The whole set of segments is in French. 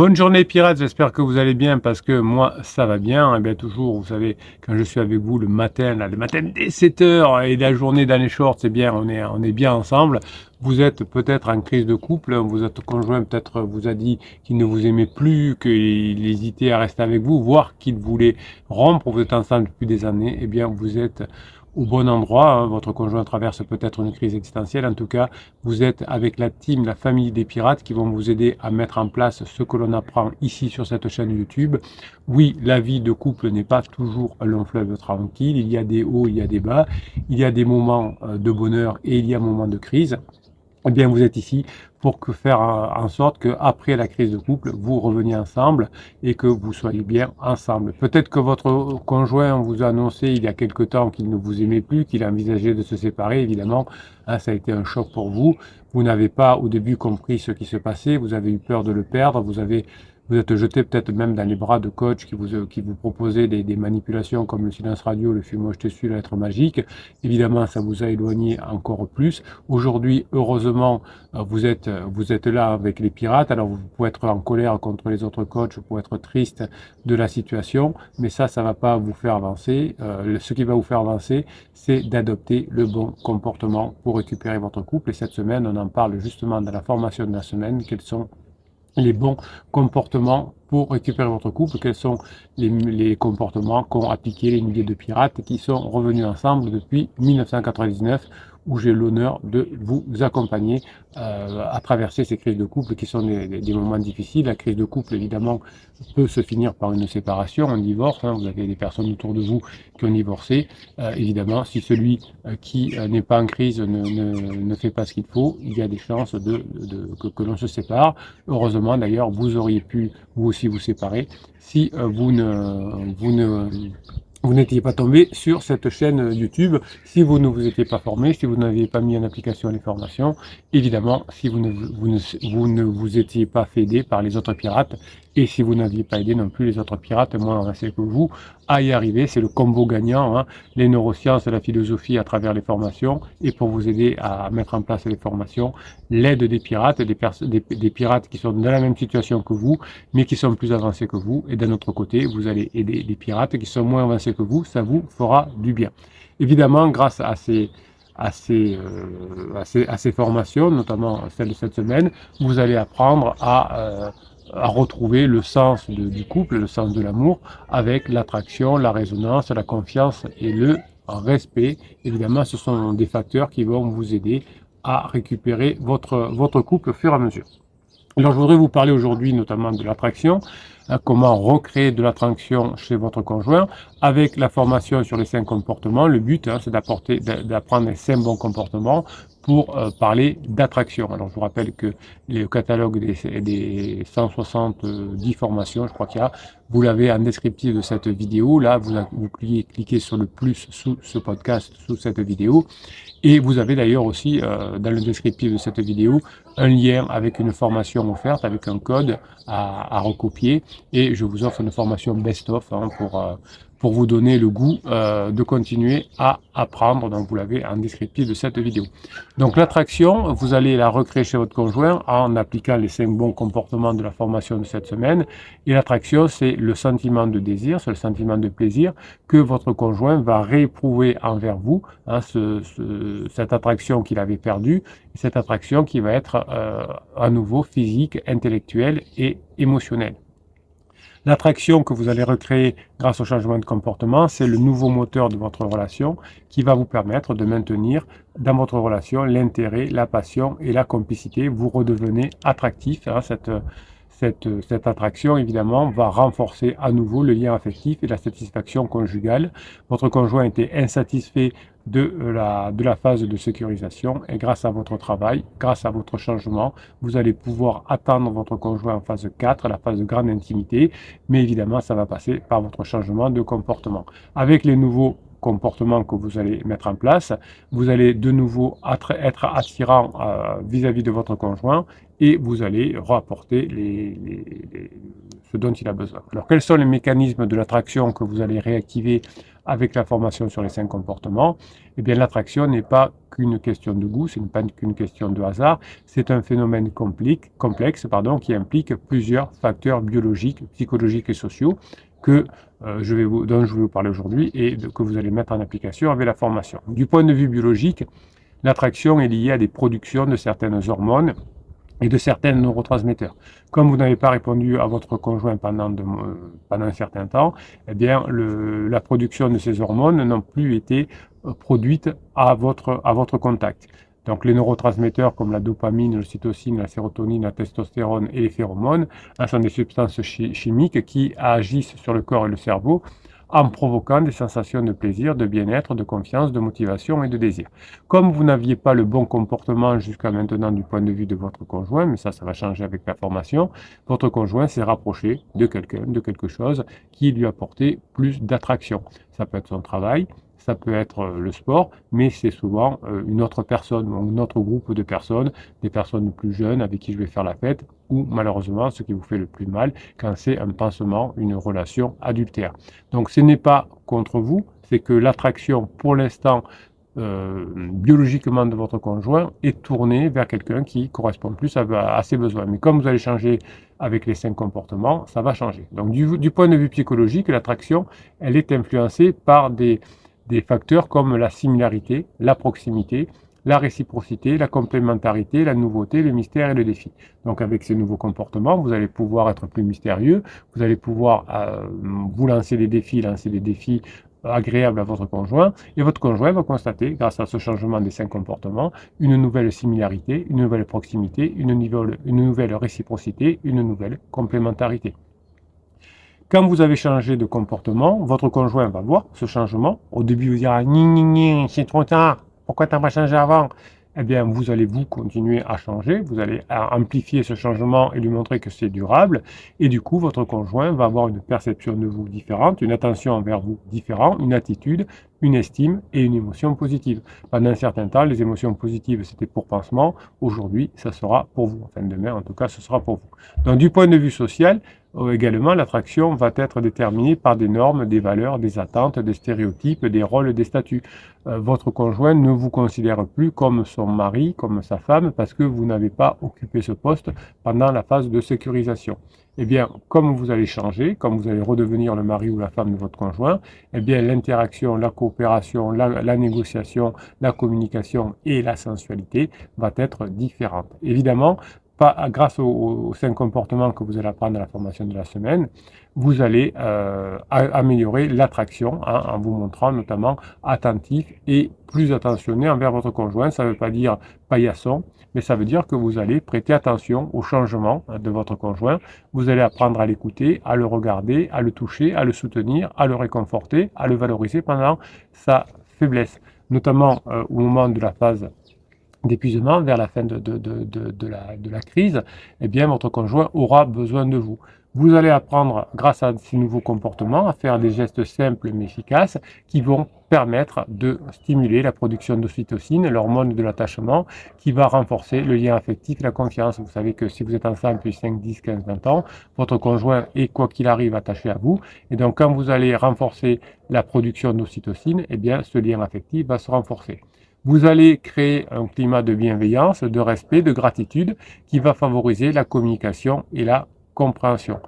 Bonne journée pirates, j'espère que vous allez bien parce que moi ça va bien. Et eh bien toujours, vous savez, quand je suis avec vous le matin, là, le matin dès 7h et la journée dans les shorts, c'est bien, on est, on est bien ensemble. Vous êtes peut-être en crise de couple, vous êtes conjoint peut-être vous a dit qu'il ne vous aimait plus, qu'il hésitait à rester avec vous, voire qu'il voulait rompre, vous êtes ensemble depuis des années, et eh bien vous êtes au bon endroit. Hein. Votre conjoint traverse peut-être une crise existentielle. En tout cas, vous êtes avec la team, la famille des pirates qui vont vous aider à mettre en place ce que l'on apprend ici sur cette chaîne YouTube. Oui, la vie de couple n'est pas toujours un long fleuve tranquille. Il y a des hauts, il y a des bas. Il y a des moments euh, de bonheur et il y a des moments de crise eh bien vous êtes ici pour que faire en sorte que après la crise de couple, vous reveniez ensemble et que vous soyez bien ensemble. Peut-être que votre conjoint vous a annoncé il y a quelque temps qu'il ne vous aimait plus, qu'il envisageait de se séparer. Évidemment, hein, ça a été un choc pour vous. Vous n'avez pas au début compris ce qui se passait. Vous avez eu peur de le perdre. Vous avez vous êtes jeté peut-être même dans les bras de coachs qui vous, qui vous proposaient des, des manipulations comme le silence radio, le film Moi je te suis, la lettre magique. Évidemment, ça vous a éloigné encore plus. Aujourd'hui, heureusement, euh, vous êtes, vous êtes là avec les pirates. Alors vous pouvez être en colère contre les autres coachs, vous pouvez être triste de la situation, mais ça, ça va pas vous faire avancer. Euh, ce qui va vous faire avancer, c'est d'adopter le bon comportement pour récupérer votre couple. Et cette semaine, on en parle justement dans la formation de la semaine. Quels sont les bons comportements pour récupérer votre couple, quels sont les, les comportements qu'ont appliqué les milliers de pirates qui sont revenus ensemble depuis 1999 où j'ai l'honneur de vous accompagner euh, à traverser ces crises de couple qui sont des, moments difficiles. La crise de couple, évidemment, peut se finir par une séparation, un divorce. Hein. Vous avez des personnes autour de vous qui ont divorcé. Euh, évidemment, si celui euh, qui n'est pas en crise ne, ne, fait pas ce qu'il faut, il y a des chances de, de que, que l'on se sépare. Heureusement, d'ailleurs, vous auriez pu vous aussi vous séparer si vous ne, vous ne vous n'étiez pas tombé sur cette chaîne YouTube. Si vous ne vous étiez pas formé, si vous n'aviez pas mis en application les formations, évidemment si vous ne vous, ne, vous, ne vous étiez pas fait aider par les autres pirates et si vous n'aviez pas aidé non plus les autres pirates moins avancés que vous à y arriver, c'est le combo gagnant, hein, les neurosciences, la philosophie à travers les formations et pour vous aider à mettre en place les formations, l'aide des pirates, des, des, des pirates qui sont dans la même situation que vous mais qui sont plus avancés que vous. Et d'un autre côté vous allez aider les pirates qui sont moins avancés que vous, ça vous fera du bien. Évidemment, grâce à ces, à ces, euh, à ces, formations, notamment celle de cette semaine, vous allez apprendre à, euh, à retrouver le sens du couple, le sens de l'amour, avec l'attraction, la résonance, la confiance et le respect. Évidemment, ce sont des facteurs qui vont vous aider à récupérer votre, votre couple au fur et à mesure. Alors, je voudrais vous parler aujourd'hui notamment de l'attraction, hein, comment recréer de l'attraction chez votre conjoint avec la formation sur les cinq comportements. Le but, hein, c'est d'apporter, d'apprendre les cinq bons comportements pour euh, parler d'attraction. Alors, je vous rappelle que le catalogue des, des 170 formations, je crois qu'il y a, vous l'avez en descriptif de cette vidéo. Là, vous, vous cliquez sur le plus sous ce podcast, sous cette vidéo. Et vous avez d'ailleurs aussi euh, dans le descriptif de cette vidéo un lien avec une formation offerte, avec un code à, à recopier. Et je vous offre une formation best-of hein, pour, euh, pour vous donner le goût euh, de continuer à apprendre. Donc vous l'avez en descriptif de cette vidéo. Donc l'attraction, vous allez la recréer chez votre conjoint en appliquant les cinq bons comportements de la formation de cette semaine. Et l'attraction, c'est le sentiment de désir, c'est le sentiment de plaisir que votre conjoint va rééprouver envers vous, hein, ce, ce, cette attraction qu'il avait perdue, cette attraction qui va être euh, à nouveau physique, intellectuelle et émotionnelle. L'attraction que vous allez recréer grâce au changement de comportement, c'est le nouveau moteur de votre relation qui va vous permettre de maintenir dans votre relation l'intérêt, la passion et la complicité. Vous redevenez attractif. Hein, cette, cette, cette, attraction, évidemment, va renforcer à nouveau le lien affectif et la satisfaction conjugale. Votre conjoint était insatisfait de la, de la phase de sécurisation et grâce à votre travail, grâce à votre changement, vous allez pouvoir atteindre votre conjoint en phase 4, la phase de grande intimité, mais évidemment, ça va passer par votre changement de comportement. Avec les nouveaux comportements que vous allez mettre en place, vous allez de nouveau être attirant euh, vis-à-vis de votre conjoint et vous allez rapporter ce dont il a besoin. Alors quels sont les mécanismes de l'attraction que vous allez réactiver avec la formation sur les cinq comportements, eh bien l'attraction n'est pas qu'une question de goût, ce n'est pas qu'une question de hasard, c'est un phénomène complexe qui implique plusieurs facteurs biologiques, psychologiques et sociaux que, euh, je vais vous, dont je vais vous parler aujourd'hui et que vous allez mettre en application avec la formation. Du point de vue biologique, l'attraction est liée à des productions de certaines hormones et de certains neurotransmetteurs. Comme vous n'avez pas répondu à votre conjoint pendant, de, pendant un certain temps, eh bien, le, la production de ces hormones n'a plus été euh, produite à votre, à votre contact. Donc les neurotransmetteurs comme la dopamine, le cytocine, la sérotonine, la testostérone et les phéromones hein, sont des substances chimiques qui agissent sur le corps et le cerveau en provoquant des sensations de plaisir, de bien-être, de confiance, de motivation et de désir. Comme vous n'aviez pas le bon comportement jusqu'à maintenant du point de vue de votre conjoint, mais ça, ça va changer avec la formation, votre conjoint s'est rapproché de quelqu'un, de quelque chose qui lui apportait plus d'attraction. Ça peut être son travail, ça peut être euh, le sport, mais c'est souvent euh, une autre personne un autre groupe de personnes, des personnes plus jeunes avec qui je vais faire la fête, ou malheureusement ce qui vous fait le plus mal quand c'est un pansement, une relation adultère. Donc ce n'est pas contre vous, c'est que l'attraction pour l'instant euh, biologiquement de votre conjoint est tournée vers quelqu'un qui correspond plus à, ses besoins. Mais comme vous allez changer avec les cinq comportements, ça va changer. Donc du point de vue psychologique, l'attraction, elle est influencée par des, des facteurs comme la similarité, la proximité, la réciprocité, la complémentarité, la nouveauté, le mystère et le défi. Donc avec ces nouveaux comportements, vous allez pouvoir être plus mystérieux, vous allez pouvoir euh, vous lancer des défis, lancer des défis agréables à votre conjoint, et votre conjoint va constater, grâce à ce changement des cinq comportements, une nouvelle similarité, une nouvelle proximité, une nouvelle réciprocité, une nouvelle complémentarité. Quand vous avez changé de comportement, votre conjoint va voir ce changement. Au début, il vous dira ni ni ni, c'est trop tard. Pourquoi tu n'as pas changé avant? Eh bien, vous allez vous continuer à changer. Vous allez amplifier ce changement et lui montrer que c'est durable. Et du coup, votre conjoint va avoir une perception de vous différente, une attention envers vous différente, une attitude, une estime et une émotion positive. Pendant un certain temps, les émotions positives, c'était pour pansement. Aujourd'hui, ça sera pour vous. Enfin, demain, en tout cas, ce sera pour vous. Donc, du point de vue social, euh, également, l'attraction va être déterminée par des normes, des valeurs, des attentes, des stéréotypes, des rôles, des statuts. Euh, votre conjoint ne vous considère plus comme son mari, comme sa femme, parce que vous n'avez pas occupé ce poste pendant la phase de sécurisation. Eh bien, comme vous allez changer, comme vous allez redevenir le mari ou la femme de votre conjoint, eh bien, l'interaction, la coopération, la, la, négociation, la communication et la sensualité va être différente. Évidemment, grâce aux, cinq comportements que vous allez apprendre à la formation de la semaine, vous allez euh, améliorer l'attraction hein, en vous montrant notamment attentif et plus attentionné envers votre conjoint. Ça ne veut pas dire paillasson, mais ça veut dire que vous allez prêter attention au changement hein, de votre conjoint. Vous allez apprendre à l'écouter, à le regarder, à le toucher, à le soutenir, à le réconforter, à le valoriser pendant sa faiblesse, notamment euh, au moment de la phase d'épuisement vers la fin de, la crise, eh bien, votre conjoint aura besoin de vous. Vous allez apprendre, grâce à ces nouveaux comportements, à faire des gestes simples mais efficaces qui vont permettre de stimuler la production d'ocytocine, l'hormone de l'attachement, qui va renforcer le lien affectif et la confiance. Vous savez que si vous êtes ensemble depuis 5, 10, 15, 20 ans, votre conjoint est, quoi qu'il arrive, attaché à vous. Et donc, quand vous allez renforcer la production d'ocytocine, eh bien, ce lien affectif va se renforcer vous allez créer un climat de bienveillance, de respect, de gratitude qui va favoriser la communication et la compréhension.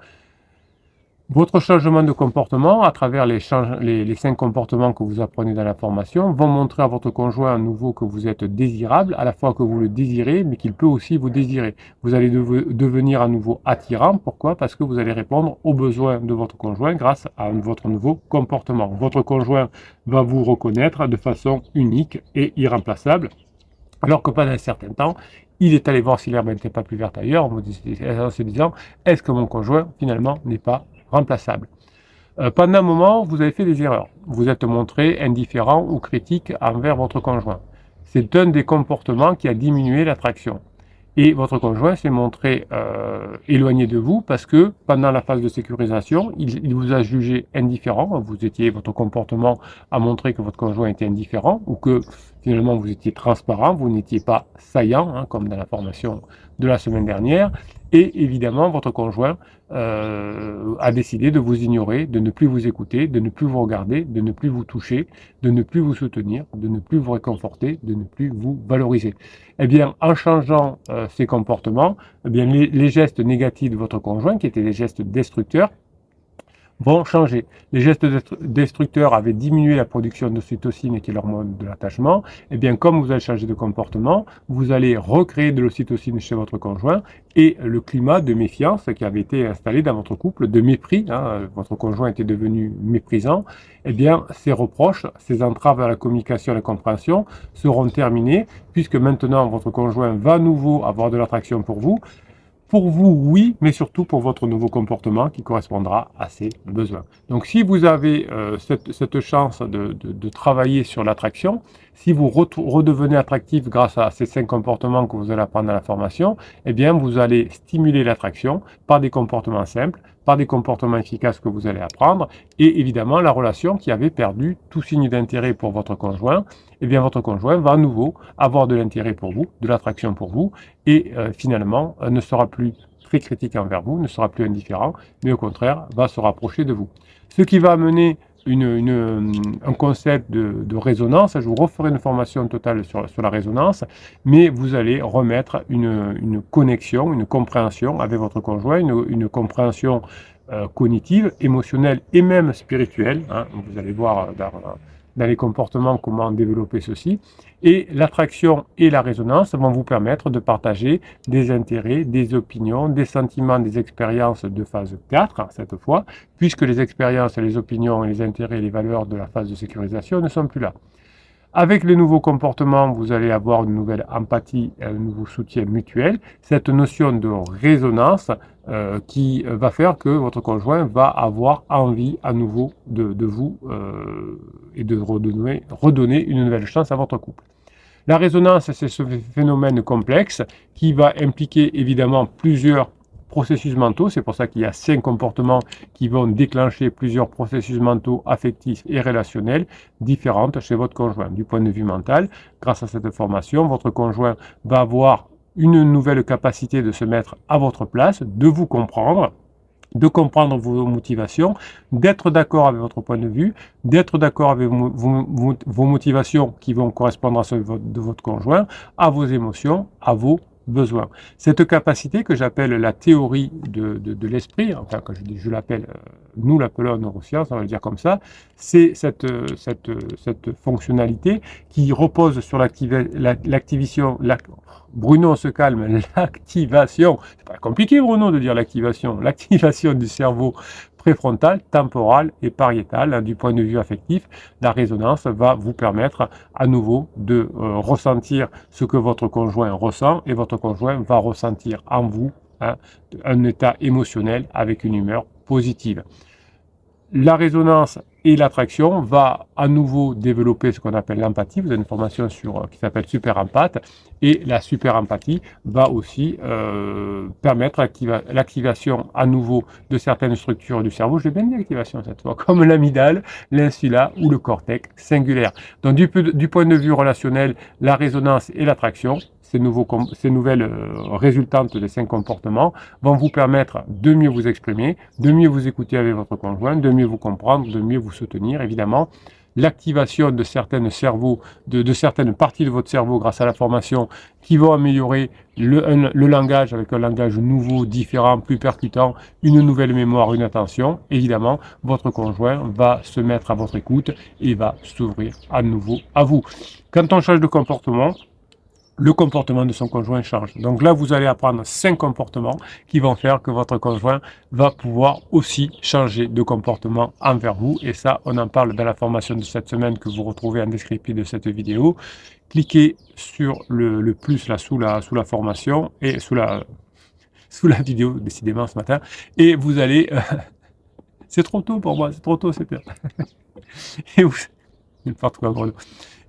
Votre changement de comportement, à travers les, cinq comportements que vous apprenez dans la formation, vont montrer à votre conjoint à nouveau que vous êtes désirable, à la fois que vous le désirez, mais qu'il peut aussi vous désirer. Vous allez devenir à nouveau attirant. Pourquoi? Parce que vous allez répondre aux besoins de votre conjoint grâce à votre nouveau comportement. Votre conjoint va vous reconnaître de façon unique et irremplaçable. Alors que pendant un certain temps, il est allé voir si l'herbe n'était pas plus verte ailleurs, en se disant, est-ce que mon conjoint finalement n'est pas remplaçable. Euh, pendant un moment, vous avez fait des erreurs. Vous êtes montré indifférent ou critique envers votre conjoint. C'est un des comportements qui a diminué l'attraction. Et votre conjoint s'est montré euh, éloigné de vous parce que pendant la phase de sécurisation, il, il, vous a jugé indifférent. Vous étiez, votre comportement a montré que votre conjoint était indifférent ou que finalement vous étiez transparent, vous n'étiez pas saillant, hein, comme dans la formation de la semaine dernière. Et évidemment, votre conjoint euh, a décidé de vous ignorer, de ne plus vous écouter, de ne plus vous regarder, de ne plus vous toucher, de ne plus vous soutenir, de ne plus vous réconforter, de ne plus vous valoriser. Eh bien, en changeant euh, ces comportements, eh bien, les gestes négatifs de votre conjoint, qui étaient des gestes destructeurs, vont changer. Les gestes destructeurs avaient diminué la production d'ocytocine qui est l'hormone de l'attachement. Et eh bien, comme vous allez changer de comportement, vous allez recréer de l'ocytocine chez votre conjoint et le climat de méfiance qui avait été installé dans votre couple, de mépris, hein, votre conjoint était devenu méprisant, eh bien, ces reproches, ces entraves à la communication et à la compréhension seront terminés puisque maintenant votre conjoint va à nouveau avoir de l'attraction pour vous pour vous, oui, mais surtout pour votre nouveau comportement qui correspondra à ses besoins. Donc si vous avez euh, cette, chance de, travailler sur l'attraction, si vous redevenez attractif grâce à ces cinq comportements que vous allez apprendre à la formation, eh bien vous allez stimuler l'attraction par des comportements simples, par des comportements efficaces que vous allez apprendre, et évidemment la relation qui avait perdu tout signe d'intérêt pour votre conjoint, eh bien votre conjoint va à nouveau avoir de l'intérêt pour vous, de l'attraction pour vous, et euh, finalement euh, ne sera plus très critique envers vous, ne sera plus indifférent, mais au contraire va se rapprocher de vous. Ce qui va amener une, un concept de, résonance. Je vous referai une formation totale sur, sur la résonance, mais vous allez remettre une, une connexion, une compréhension avec votre conjoint, une, compréhension euh, cognitive, émotionnelle et même spirituelle. Hein. Vous allez voir dans, dans les comportements comment développer ceci. Et l'attraction et la résonance vont vous permettre de partager des intérêts, des opinions, des sentiments, des expériences de phase 4, cette fois, puisque les expériences, les opinions, les intérêts et les valeurs de la phase de sécurisation ne sont plus là. Avec les nouveaux comportements, vous allez avoir une nouvelle empathie, un nouveau soutien mutuel. Cette notion de résonance euh, qui va faire que votre conjoint va avoir envie à nouveau de, vous euh, et de redonner, redonner une nouvelle chance à votre couple. La résonance, c'est ce phénomène complexe qui va impliquer évidemment plusieurs processus mentaux. C'est pour ça qu'il y a cinq comportements qui vont déclencher plusieurs processus mentaux affectifs et relationnels différentes chez votre conjoint. Du point de vue mental, grâce à cette formation, votre conjoint va avoir une nouvelle capacité de se mettre à votre place, de vous comprendre, de comprendre vos motivations, d'être d'accord avec votre point de vue, d'être d'accord avec vos, motivations qui vont correspondre à celles de votre conjoint, à vos émotions, à vos besoin. Cette capacité que j'appelle la théorie de, de, l'esprit, enfin que je, je l'appelle, euh, nous l'appelons neurosciences, on va le dire comme ça, c'est cette, cette, cette fonctionnalité qui repose sur l'activation, la, Bruno se calme, l'activation, c'est pas compliqué Bruno de dire l'activation, l'activation du cerveau préfrontal, temporal et pariétal. Hein, du point de vue affectif, la résonance va vous permettre à nouveau de euh, ressentir ce que votre conjoint ressent et votre conjoint va ressentir en vous hein, un état émotionnel avec une humeur positive. La résonance et l'attraction va à nouveau développer ce qu'on appelle l'empathie. Vous avez une formation sur, euh, qui s'appelle super empathe. Et la super empathie va aussi euh, permettre l'activation à nouveau de certaines structures du cerveau. J'ai bien dit l'activation cette fois, comme l'amygdale, l'insula ou le cortex singulaire. Donc du point de vue relationnel, la résonance et l'attraction ces, nouvelles euh, résultantes des cinq comportements vont vous permettre de mieux vous exprimer, de mieux vous écouter avec votre conjoint, de mieux vous comprendre, de mieux vous soutenir, évidemment. L'activation de certains cerveaux, de, certaines parties de votre cerveau grâce à la formation qui vont améliorer le langage avec un langage nouveau, différent, plus percutant, une nouvelle mémoire, une attention. Évidemment, votre conjoint va se mettre à votre écoute et va s'ouvrir à nouveau à vous. Quand on change de comportement, le comportement de son conjoint change. Donc là, vous allez apprendre cinq comportements qui vont faire que votre conjoint va pouvoir aussi changer de comportement envers vous. Et ça, on en parle dans la formation de cette semaine que vous retrouvez en descriptif de cette vidéo. Cliquez sur le, plus là sous la, sous la formation et sous la, vidéo, décidément ce matin, et vous allez... c'est trop tôt pour moi, c'est trop tôt, c'est bien. et vous... N'importe quoi,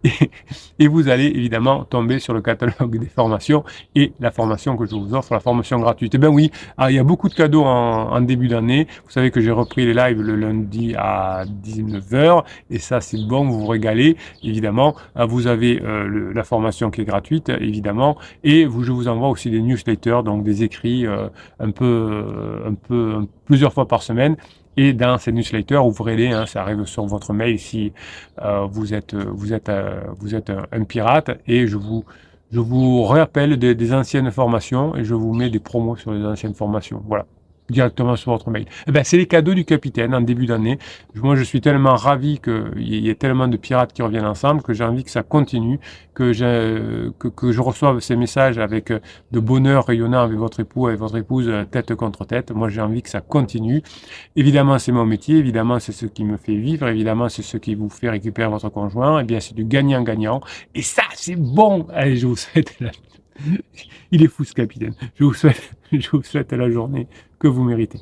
et, vous allez évidemment tomber sur le catalogue des formations et la formation que je vous offre, la formation gratuite. Eh bien oui, ah, il y a beaucoup de cadeaux en, début d'année. Vous savez que j'ai repris les lives le lundi à 19h et ça c'est bon, vous vous régalez. Évidemment, ah, vous avez euh, la formation qui est gratuite, évidemment, et vous, je vous envoie aussi des newsletters, donc des écrits euh, un peu, euh, un peu, plusieurs fois par semaine et dans ces newsletters, ouvrez-les, hein, ça arrive sur votre mail si euh, vous êtes, vous êtes, euh, vous êtes un, pirate. Et je vous, je vous rappelle des, anciennes formations et je vous mets des promos sur les anciennes formations. Voilà directement sur votre mail. Eh ben, c'est les cadeaux du capitaine en début d'année. Moi, je suis tellement ravi qu'il y ait tellement de pirates qui reviennent ensemble que j'ai envie que ça continue, que, que, que, je reçoive ces messages avec de bonheur rayonnant avec votre époux, avec votre épouse, tête contre tête. Moi, j'ai envie que ça continue. Évidemment, c'est mon métier. Évidemment, c'est ce qui me fait vivre. Évidemment, c'est ce qui vous fait récupérer votre conjoint. Eh bien, c'est du gagnant-gagnant. Et ça, c'est bon. Allez, je vous souhaite il est fou ce capitaine. Je vous souhaite, je vous souhaite la journée que vous méritez.